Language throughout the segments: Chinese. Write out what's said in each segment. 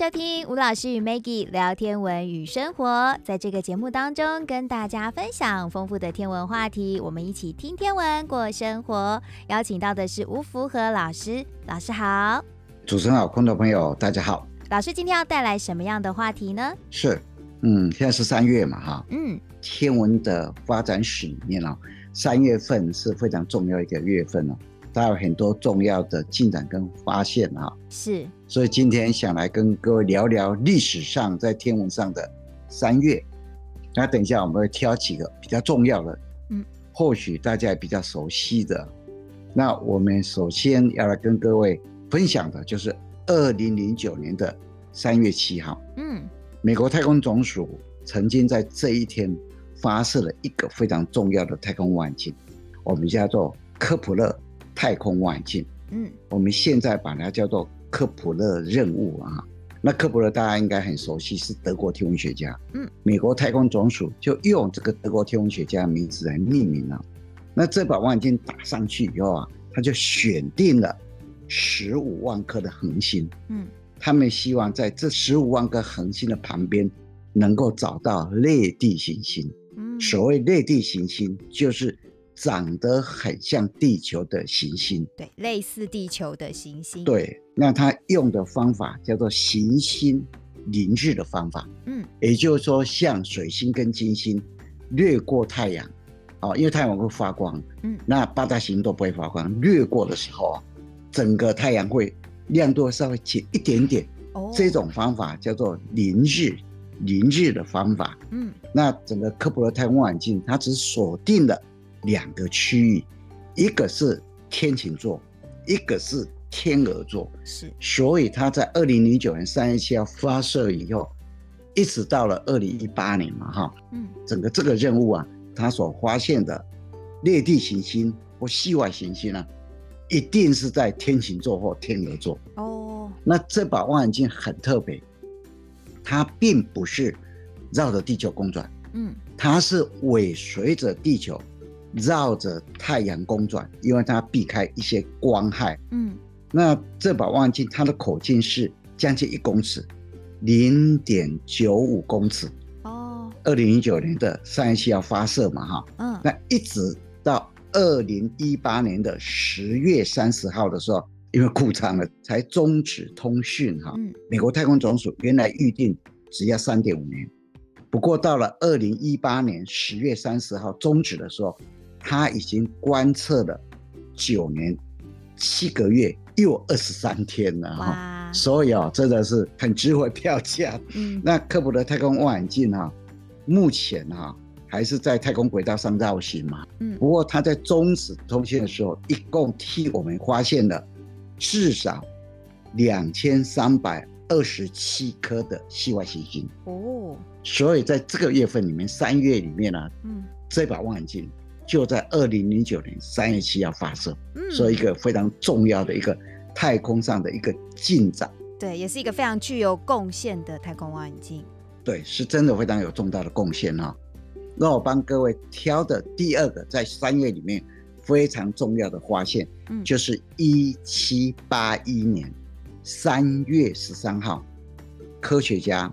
收听吴老师与 Maggie 聊天文与生活，在这个节目当中，跟大家分享丰富的天文话题，我们一起听天文过生活。邀请到的是吴福和老师，老师好。主持人好，观众朋友大家好。老师今天要带来什么样的话题呢？是，嗯，现在是三月嘛，哈，嗯，天文的发展史里面啊，三月份是非常重要一个月份哦。它有很多重要的进展跟发现啊，是，所以今天想来跟各位聊聊历史上在天文上的三月。那等一下我们会挑几个比较重要的，嗯，或许大家也比较熟悉的。那我们首先要来跟各位分享的就是二零零九年的三月七号，嗯，美国太空总署曾经在这一天发射了一个非常重要的太空望远镜，我们叫做科普勒。太空望远镜，嗯，我们现在把它叫做科普勒任务啊。那科普勒大家应该很熟悉，是德国天文学家，嗯，美国太空总署就用这个德国天文学家的名字来命名了。那这把望远镜打上去以后啊，他就选定了十五万颗的恒星，嗯，他们希望在这十五万颗恒星的旁边能够找到类地行星，嗯，所谓类地行星就是。长得很像地球的行星，对，类似地球的行星。对，那他用的方法叫做行星凌日的方法，嗯，也就是说，像水星跟金星掠过太阳，哦，因为太阳会发光，嗯，那八大行星都不会发光，掠过的时候啊，整个太阳会亮度稍微减一点点，哦，这种方法叫做凌日，凌日的方法，嗯，那整个科普勒太空望远镜它只锁定了。两个区域，一个是天琴座，一个是天鹅座。是，所以他在二零零九年三月七号发射以后，一直到了二零一八年嘛，哈，嗯，整个这个任务啊，他所发现的裂地行星或系外行星呢，一定是在天琴座或天鹅座。哦，那这把望远镜很特别，它并不是绕着地球公转，嗯，它是尾随着地球。绕着太阳公转，因为它避开一些光害。嗯，那这把望远镜它的口径是将近一公尺，零点九五公尺。哦，二零一九年的三月七号发射嘛，哈，嗯，那一直到二零一八年的十月三十号的时候，因为故障了，才终止通讯。哈，嗯，美国太空总署原来预定只要三点五年，不过到了二零一八年十月三十号终止的时候。他已经观测了九年七个月又二十三天了哈，所以啊，真的是很值回票价。嗯，那科普的太空望远镜哈，目前哈还是在太空轨道上绕行嘛。嗯，不过它在终止通信的时候，一共替我们发现了至少两千三百二十七颗的系外行星。哦，所以在这个月份里面，三月里面呢，嗯，这把望远镜。就在二零零九年三月七号发射，嗯，所以一个非常重要的一个太空上的一个进展，对，也是一个非常具有贡献的太空望远镜，对，是真的非常有重大的贡献哈。那我帮各位挑的第二个在三月里面非常重要的发现，嗯，就是一七八一年三月十三号，科学家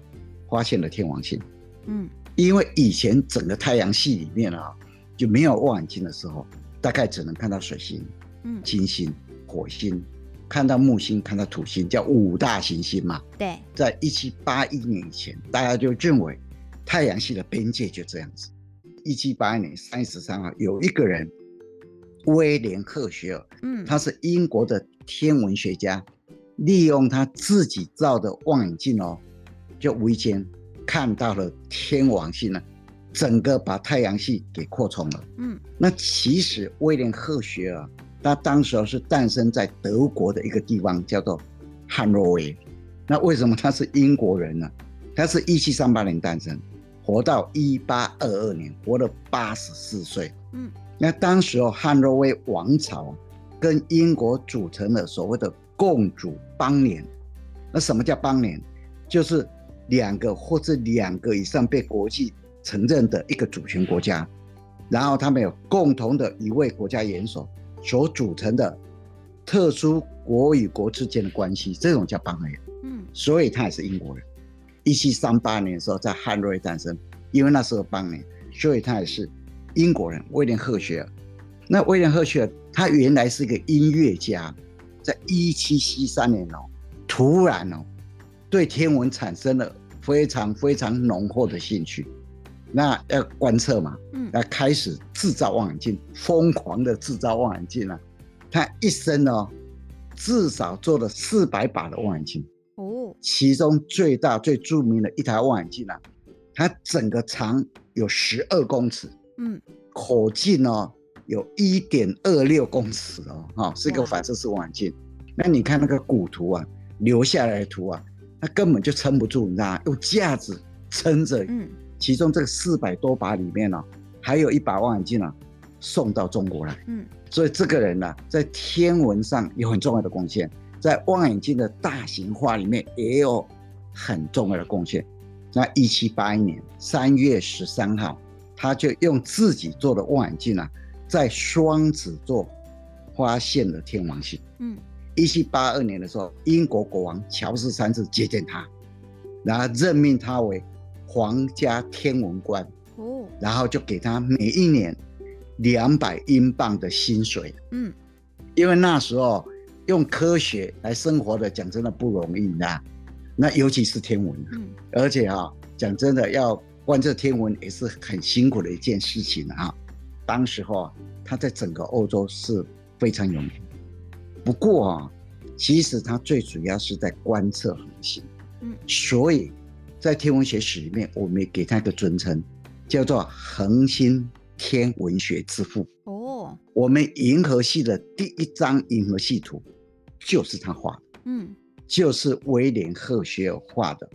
发现了天王星，嗯，因为以前整个太阳系里面啊。就没有望远镜的时候，大概只能看到水星、嗯，金星、火星，看到木星，看到土星，叫五大行星嘛。对，在一七八一年以前，大家就认为太阳系的边界就这样子。一七八一年三月十三号，有一个人，威廉赫歇尔，嗯，他是英国的天文学家，利用他自己造的望远镜哦，就无意间看到了天王星呢。整个把太阳系给扩充了。嗯，那其实威廉赫歇尔，他当时是诞生在德国的一个地方，叫做汉诺威。那为什么他是英国人呢？他是一七三八年诞生，活到一八二二年，活了八十四岁。嗯，那当时哦，汉诺威王朝跟英国组成了所谓的共主邦联。那什么叫邦联？就是两个或者两个以上被国际承认的一个主权国家，然后他们有共同的一位国家元首所组成的特殊国与国之间的关系，这种叫邦联。嗯，所以他也是英国人。一七三八年的时候在汉瑞诞生，因为那时候邦联，所以他也是英国人。威廉赫歇尔，那威廉赫歇尔他原来是一个音乐家，在一七七三年哦，突然哦，对天文产生了非常非常浓厚的兴趣。那要观测嘛，嗯，要开始制造望远镜，疯狂的制造望远镜啊！他一生呢，至少做了四百把的望远镜哦，其中最大最著名的一台望远镜啊，它整个长有十二公尺，嗯，口径呢有一点二六公尺哦，哈，是一个反射式望远镜。那你看那个古图啊，留下来的图啊，它根本就撑不住，你知道吗？用架子撑着，嗯。其中这个四百多把里面呢、啊，还有一把望远镜呢，送到中国来。嗯，所以这个人呢、啊，在天文上有很重要的贡献，在望远镜的大型化里面也有很重要的贡献。那一七八一年三月十三号，他就用自己做的望远镜啊，在双子座发现了天王星。嗯，一七八二年的时候，英国国王乔治三世接见他，然后任命他为。皇家天文官哦，然后就给他每一年两百英镑的薪水。嗯，因为那时候用科学来生活的，讲真的不容易的。那尤其是天文，嗯，而且啊，讲真的要观测天文也是很辛苦的一件事情啊。当时候啊，他在整个欧洲是非常有名。不过啊，其实他最主要是在观测恒星。嗯，所以。在天文学史里面，我们也给他一个尊称，叫做“恒星天文学之父”。哦，我们银河系的第一张银河系图就是他画的，嗯，就是威廉赫歇尔画的。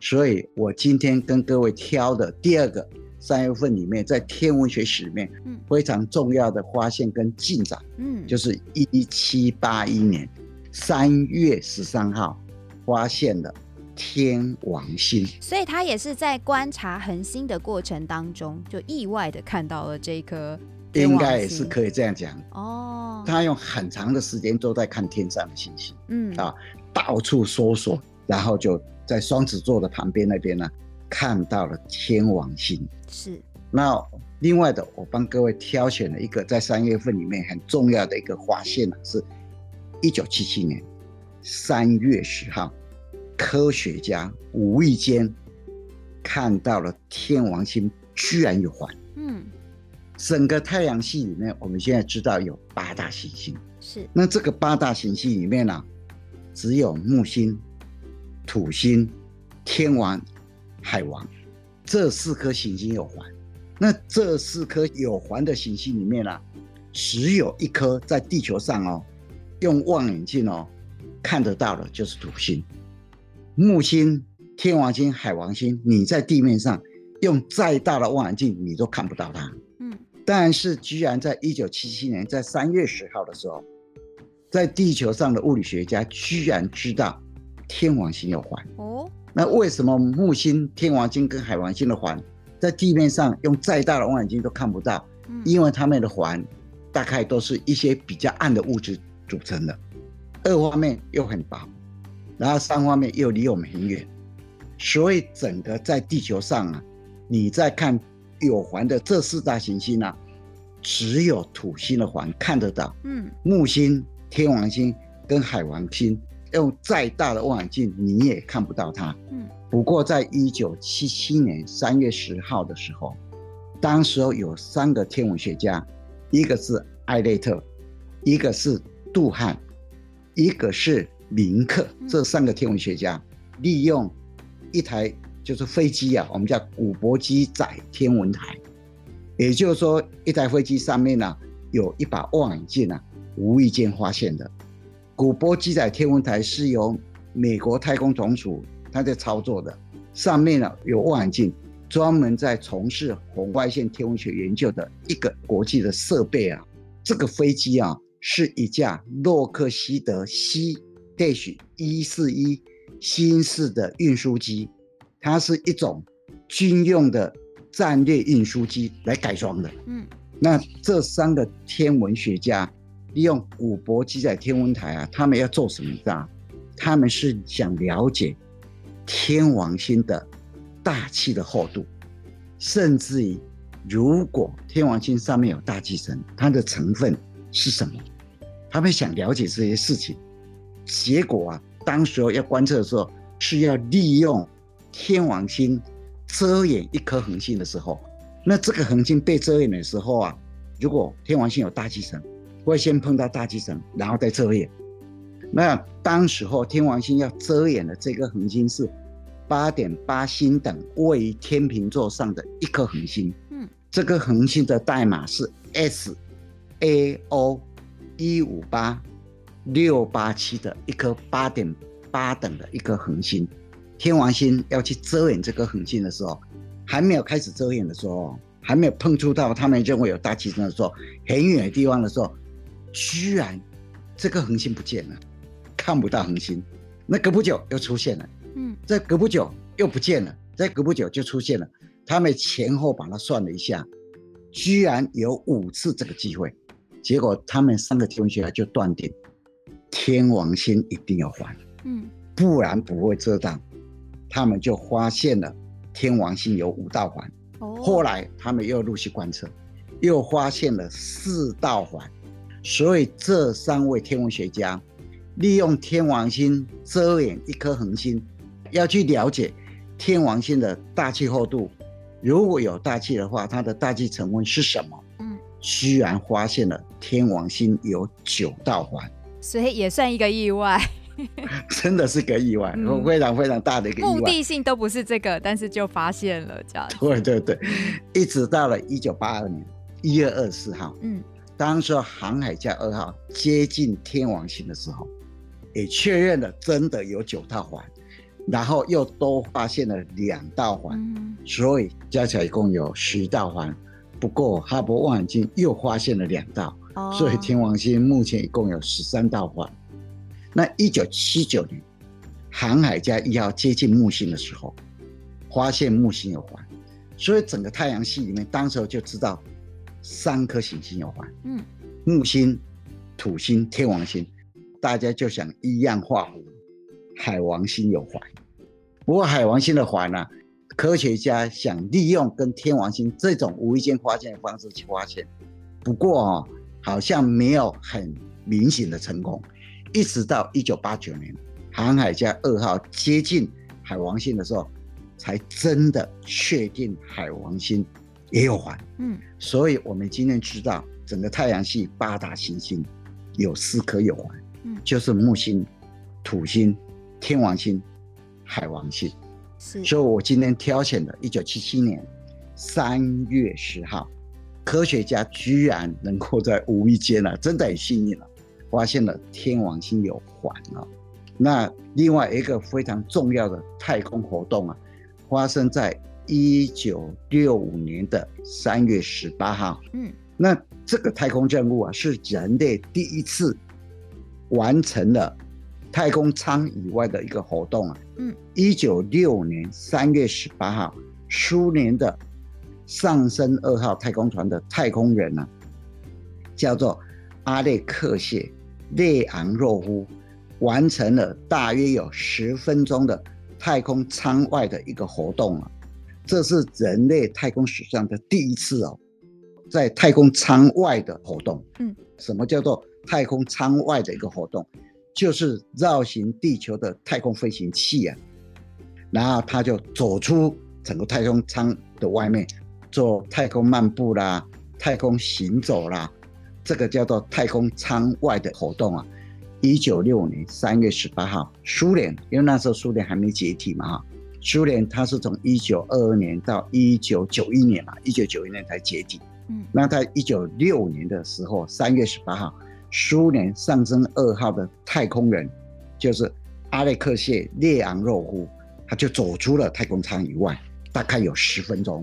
所以我今天跟各位挑的第二个三月份里面，在天文学史里面，非常重要的发现跟进展，嗯，就是一七八一年三月十三号发现了。天王星，所以他也是在观察恒星的过程当中，就意外的看到了这颗天王星。应该也是可以这样讲哦。他用很长的时间都在看天上的星星，嗯啊，到处搜索，然后就在双子座的旁边那边呢，看到了天王星。是。那另外的，我帮各位挑选了一个在三月份里面很重要的一个发现呢，是一九七七年三月十号。科学家无意间看到了天王星居然有环。嗯，整个太阳系里面，我们现在知道有八大行星。是，那这个八大行星里面呢、啊，只有木星、土星、天王、海王这四颗行星有环。那这四颗有环的行星里面呢、啊，只有一颗在地球上哦，用望远镜哦看得到的，就是土星。木星、天王星、海王星，你在地面上用再大的望远镜，你都看不到它。嗯，但是居然在一九七七年，在三月十号的时候，在地球上的物理学家居然知道天王星有环。哦，那为什么木星、天王星跟海王星的环在地面上用再大的望远镜都看不到？嗯，因为它们的环大概都是一些比较暗的物质组成的，二方面又很薄。然后三方面又离我们很远，所以整个在地球上啊，你在看有环的这四大行星啊，只有土星的环看得到。嗯，木星、天王星跟海王星，用再大的望远镜你也看不到它。嗯，不过在一九七七年三月十号的时候，当时候有三个天文学家，一个是艾略特，一个是杜汉，一个是。林克这三个天文学家利用一台就是飞机啊，我们叫古柏机载天文台，也就是说一台飞机上面呢有一把望远镜啊，无意间发现的。古柏机载天文台是由美国太空总署他在操作的，上面呢有望远镜，专门在从事红外线天文学研究的一个国际的设备啊。这个飞机啊是一架洛克希德 C。Dash 一四一新式的运输机，它是一种军用的战略运输机来改装的。嗯，那这三个天文学家利用古柏机载天文台啊，他们要做什么？你知道？他们是想了解天王星的大气的厚度，甚至于如果天王星上面有大气层，它的成分是什么？他们想了解这些事情。结果啊，当时候要观测的时候，是要利用天王星遮掩一颗恒星的时候，那这个恒星被遮掩的时候啊，如果天王星有大气层，会先碰到大气层，然后再遮掩。那当时候天王星要遮掩的这个恒星是八点八星等位于天秤座上的一颗恒星。嗯，这个恒星的代码是 S A O 一五八六八七的一颗八点八等的一颗恒星。天王星要去遮掩这个恒星的时候，还没有开始遮掩的时候，还没有碰触到他们认为有大气层的时候，很远的地方的时候，居然这个恒星不见了。看不到恒星，那隔不久又出现了，嗯，再隔不久又不见了，再隔不久就出现了。他们前后把它算了一下，居然有五次这个机会，结果他们三个天文学家就断定天王星一定要环，嗯，不然不会遮挡。他们就发现了天王星有五道环，哦，后来他们又陆续观测，又发现了四道环，所以这三位天文学家。利用天王星遮掩一颗恒星，要去了解天王星的大气厚度。如果有大气的话，它的大气成分是什么？嗯，居然发现了天王星有九道环，所以也算一个意外。真的是个意外，嗯、非常非常大的一个意外。目的性都不是这个，但是就发现了这样。对对对，一直到了一九八二年一月二十四号，嗯，当时航海家二号接近天王星的时候。也确认了，真的有九道环，然后又多发现了两道环，嗯、所以加起来一共有十道环。不过哈勃望远镜又发现了两道，哦、所以天王星目前一共有十三道环。那一九七九年，航海家一号接近木星的时候，发现木星有环，所以整个太阳系里面，当时就知道三颗行星有环，嗯，木星、土星、天王星。大家就想一样画符，海王星有环。不过海王星的环呢、啊，科学家想利用跟天王星这种无意间发现的方式去发现，不过哦，好像没有很明显的成功。一直到一九八九年，航海家二号接近海王星的时候，才真的确定海王星也有环。嗯，所以我们今天知道，整个太阳系八大行星有四颗有环。嗯就是木星、土星、天王星、海王星，是。所以我今天挑选的，一九七七年三月十号，科学家居然能够在无意间啊，真的很幸运了，发现了天王星有环啊。那另外一个非常重要的太空活动啊，发生在一九六五年的三月十八号。嗯，那这个太空任务啊，是人类第一次。完成了太空舱以外的一个活动啊，嗯，一九六五年三月十八号，苏联的上升二号太空船的太空人呢、啊，叫做阿列克谢列昂诺夫，完成了大约有十分钟的太空舱外的一个活动啊，这是人类太空史上的第一次哦，在太空舱外的活动，嗯，什么叫做？太空舱外的一个活动，就是绕行地球的太空飞行器啊，然后他就走出整个太空舱的外面，做太空漫步啦、太空行走啦，这个叫做太空舱外的活动啊。一九六五年三月十八号，苏联，因为那时候苏联还没解体嘛哈，苏联它是从一九二二年到一九九一年嘛，一九九一年才解体。嗯，那在一九六五年的时候，三月十八号。苏联上升二号的太空人，就是阿列克谢列昂诺夫，他就走出了太空舱以外，大概有十分钟。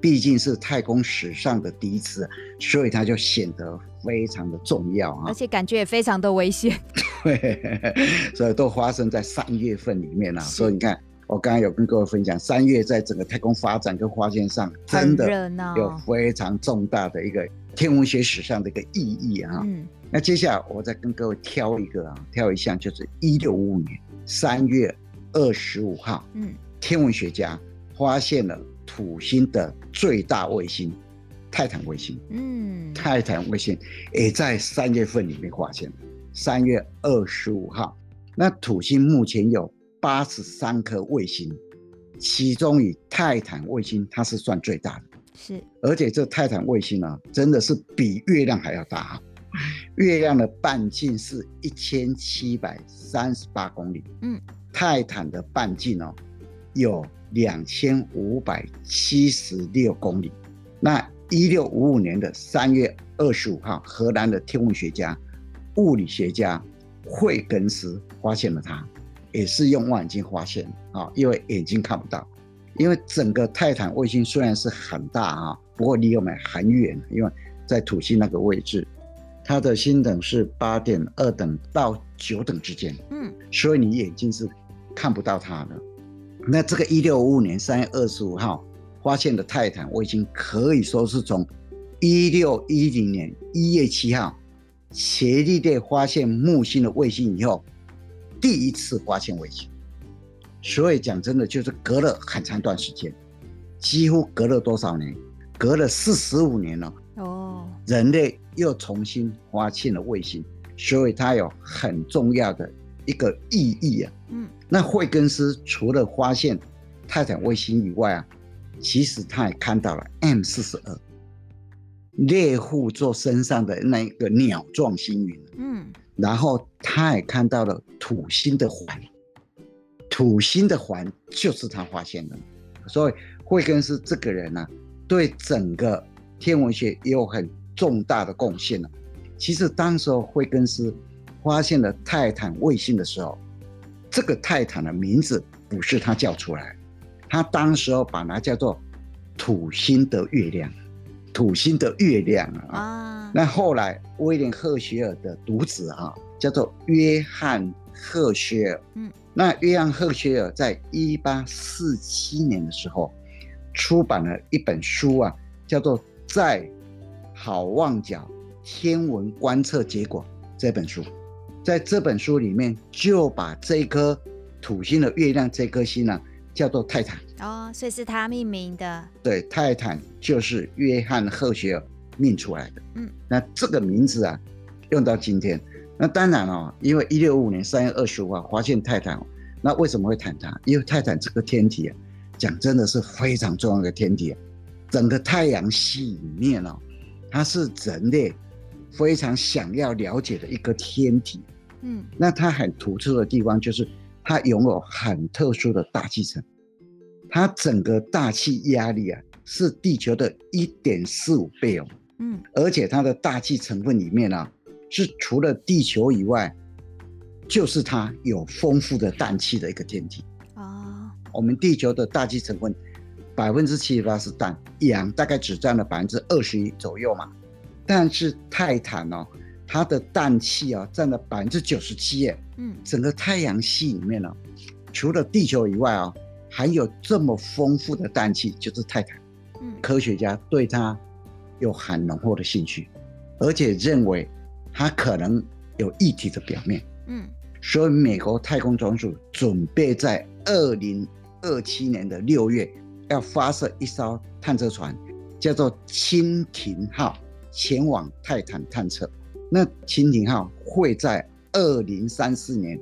毕竟是太空史上的第一次，所以它就显得非常的重要啊，而且感觉也非常的危险。对，所以都发生在三月份里面啊。所以你看，我刚刚有跟各位分享，三月在整个太空发展跟发现上，真的有非常重大的一个天文学史上的一个意义啊。嗯那接下来我再跟各位挑一个啊，挑一项，就是一六五五年，三月二十五号，嗯，天文学家发现了土星的最大卫星泰坦卫星，嗯，泰坦卫星也在三月份里面发现，三月二十五号。那土星目前有八十三颗卫星，其中以泰坦卫星它是算最大的，是，而且这泰坦卫星呢、啊，真的是比月亮还要大。月亮的半径是一千七百三十八公里，嗯，泰坦的半径哦，有两千五百七十六公里。那一六五五年的三月二十五号，荷兰的天文学家、物理学家惠更斯发现了它，也是用望远镜发现啊，因为眼睛看不到。因为整个泰坦卫星虽然是很大啊，不过离我们很远，因为在土星那个位置。它的星等是八点二等到九等之间，嗯，所以你眼睛是看不到它的。那这个一六五五年三月二十五号发现的泰坦卫星，可以说是从一六一零年一月七号伽利略发现木星的卫星以后，第一次发现卫星。所以讲真的，就是隔了很长一段时间，几乎隔了多少年？隔了四十五年了。哦，人类。又重新发现了卫星，所以它有很重要的一个意义啊。嗯，那惠更斯除了发现泰坦卫星以外啊，其实他也看到了 M 四十二猎户座身上的那个鸟状星云。嗯，然后他也看到了土星的环，土星的环就是他发现的。所以惠更斯这个人呢、啊，对整个天文学也有很。重大的贡献了。其实当时候惠更斯发现了泰坦卫星的时候，这个泰坦的名字不是他叫出来，他当时候把它叫做土星的月亮，土星的月亮啊。那后来威廉赫歇尔的独子啊，叫做约翰赫歇尔。嗯，那约翰赫歇尔在一八四七年的时候出版了一本书啊，叫做在。好望角天文观测结果这本书，在这本书里面就把这颗土星的月亮这颗星呢、啊、叫做泰坦哦，所以是他命名的。对，泰坦就是约翰赫歇尔命出来的。嗯，那这个名字啊用到今天，那当然哦，因为一六五五年三月二十五号发现泰坦，那为什么会谈它？因为泰坦这个天体啊，讲真的是非常重要的天体啊，整个太阳系里面哦。它是人类非常想要了解的一个天体，嗯，那它很突出的地方就是它拥有很特殊的大气层，它整个大气压力啊是地球的一点四五倍哦，嗯，而且它的大气成分里面啊是除了地球以外，就是它有丰富的氮气的一个天体哦，我们地球的大气成分。百分之七十八是氮，氧大概只占了百分之二十一左右嘛。但是泰坦哦，它的氮气啊占了百分之九十七耶。嗯，整个太阳系里面呢，除了地球以外啊，还有这么丰富的氮气，就是泰坦。嗯，科学家对它有很浓厚的兴趣，而且认为它可能有液体的表面。嗯，所以美国太空总署准备在二零二七年的六月。要发射一艘探测船，叫做蜻蜓号，前往泰坦探测。那蜻蜓号会在二零三四年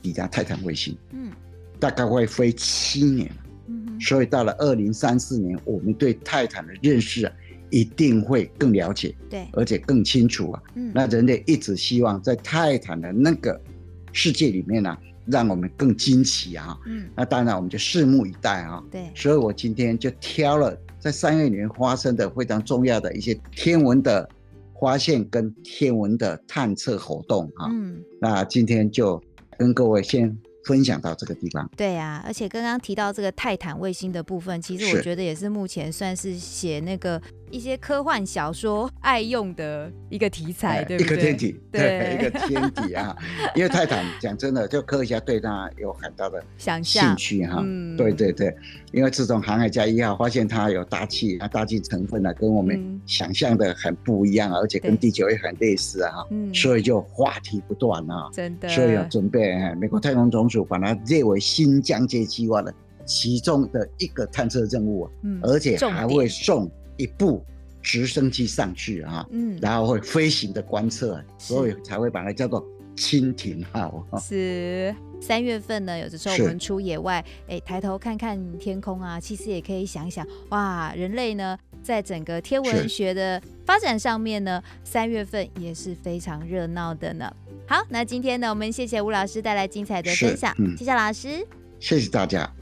抵达泰坦卫星，嗯，大概会飞七年，嗯，所以到了二零三四年，我们对泰坦的认识啊，一定会更了解，对，而且更清楚啊。嗯，那人类一直希望在泰坦的那个世界里面呢、啊。让我们更惊奇啊！嗯，那当然我们就拭目以待啊。对，所以我今天就挑了在三月里面发生的非常重要的一些天文的发现跟天文的探测活动哈。嗯，那今天就跟各位先分享到这个地方。对啊，而且刚刚提到这个泰坦卫星的部分，其实我觉得也是目前算是写那个一些科幻小说爱用的一个题材，哎、对不对？一个天体，对，对一个天体啊。因为泰坦讲真的，就科学家对他有很大的想象兴趣哈。嗯、对对对，因为自从航海家一号发现它有大气啊，大气成分呢、啊，跟我们想象的很不一样，嗯、而且跟地球也很类似啊，所以就话题不断啊。真的，所以要准备，美国太空总署把它列为新疆界计划的其中的一个探测任务，嗯，而且还会送一部直升机上去啊，嗯，然后会飞行的观测，所以才会把它叫做蜻蜓号。是。三月份呢，有的时候我们出野外，哎，抬头看看天空啊，其实也可以想想，哇，人类呢，在整个天文学的发展上面呢，三月份也是非常热闹的呢。好，那今天呢，我们谢谢吴老师带来精彩的分享，嗯、谢谢老师，谢谢大家。